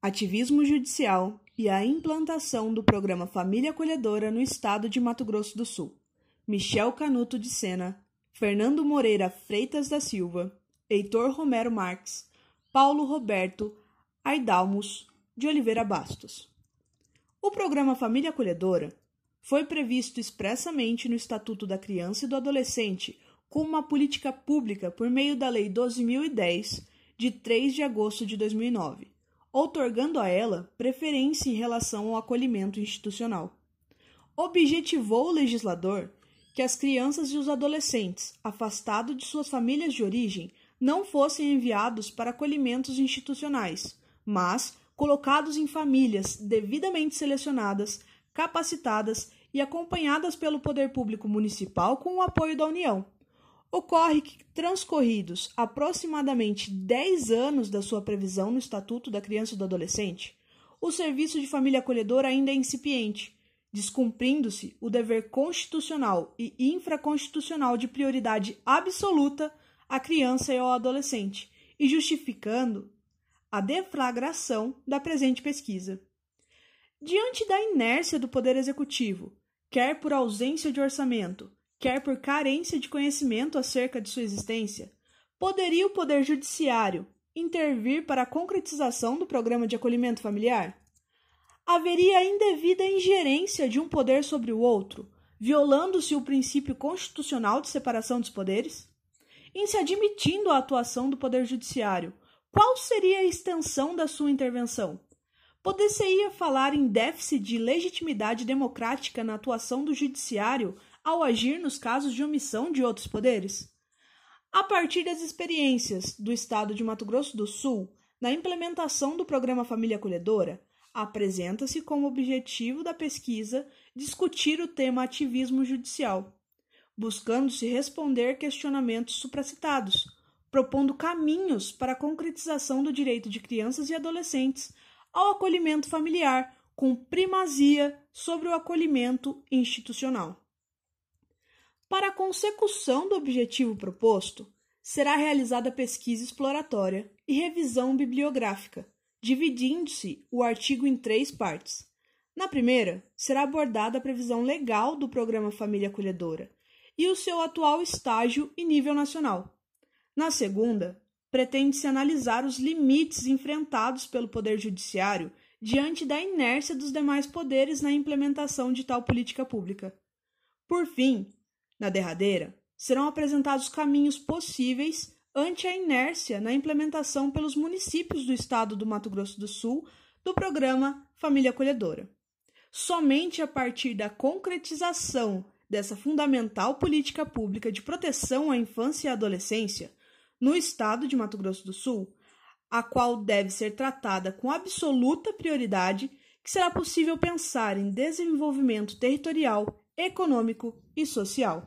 ativismo judicial e a implantação do programa Família Acolhedora no estado de Mato Grosso do Sul. Michel Canuto de Sena, Fernando Moreira Freitas da Silva, Heitor Romero Marques, Paulo Roberto Aidalmos de Oliveira Bastos. O programa Família Acolhedora foi previsto expressamente no Estatuto da Criança e do Adolescente como uma política pública por meio da Lei 12.010, de 3 de agosto de 2009 outorgando a ela preferência em relação ao acolhimento institucional. Objetivou o legislador que as crianças e os adolescentes, afastados de suas famílias de origem, não fossem enviados para acolhimentos institucionais, mas colocados em famílias devidamente selecionadas, capacitadas e acompanhadas pelo poder público municipal com o apoio da União. Ocorre que, transcorridos aproximadamente 10 anos da sua previsão no Estatuto da Criança e do Adolescente, o serviço de família acolhedora ainda é incipiente, descumprindo-se o dever constitucional e infraconstitucional de prioridade absoluta à criança e ao adolescente, e justificando a deflagração da presente pesquisa. Diante da inércia do Poder Executivo, quer por ausência de orçamento, quer por carência de conhecimento acerca de sua existência, poderia o Poder Judiciário intervir para a concretização do programa de acolhimento familiar? Haveria indevida ingerência de um poder sobre o outro, violando-se o princípio constitucional de separação dos poderes? Em se admitindo a atuação do Poder Judiciário, qual seria a extensão da sua intervenção? Poder-se-ia falar em déficit de legitimidade democrática na atuação do Judiciário ao agir nos casos de omissão de outros poderes? A partir das experiências do Estado de Mato Grosso do Sul na implementação do programa Família Acolhedora, apresenta-se como objetivo da pesquisa discutir o tema ativismo judicial, buscando-se responder questionamentos supracitados, propondo caminhos para a concretização do direito de crianças e adolescentes ao acolhimento familiar, com primazia sobre o acolhimento institucional. Para a consecução do objetivo proposto, será realizada pesquisa exploratória e revisão bibliográfica, dividindo-se o artigo em três partes. Na primeira, será abordada a previsão legal do programa Família Acolhedora e o seu atual estágio e nível nacional. Na segunda, pretende-se analisar os limites enfrentados pelo Poder Judiciário diante da inércia dos demais poderes na implementação de tal política pública. Por fim, na derradeira, serão apresentados caminhos possíveis ante a inércia na implementação pelos municípios do estado do Mato Grosso do Sul do programa Família Acolhedora. Somente a partir da concretização dessa fundamental política pública de proteção à infância e à adolescência no estado de Mato Grosso do Sul, a qual deve ser tratada com absoluta prioridade, que será possível pensar em desenvolvimento territorial econômico e social.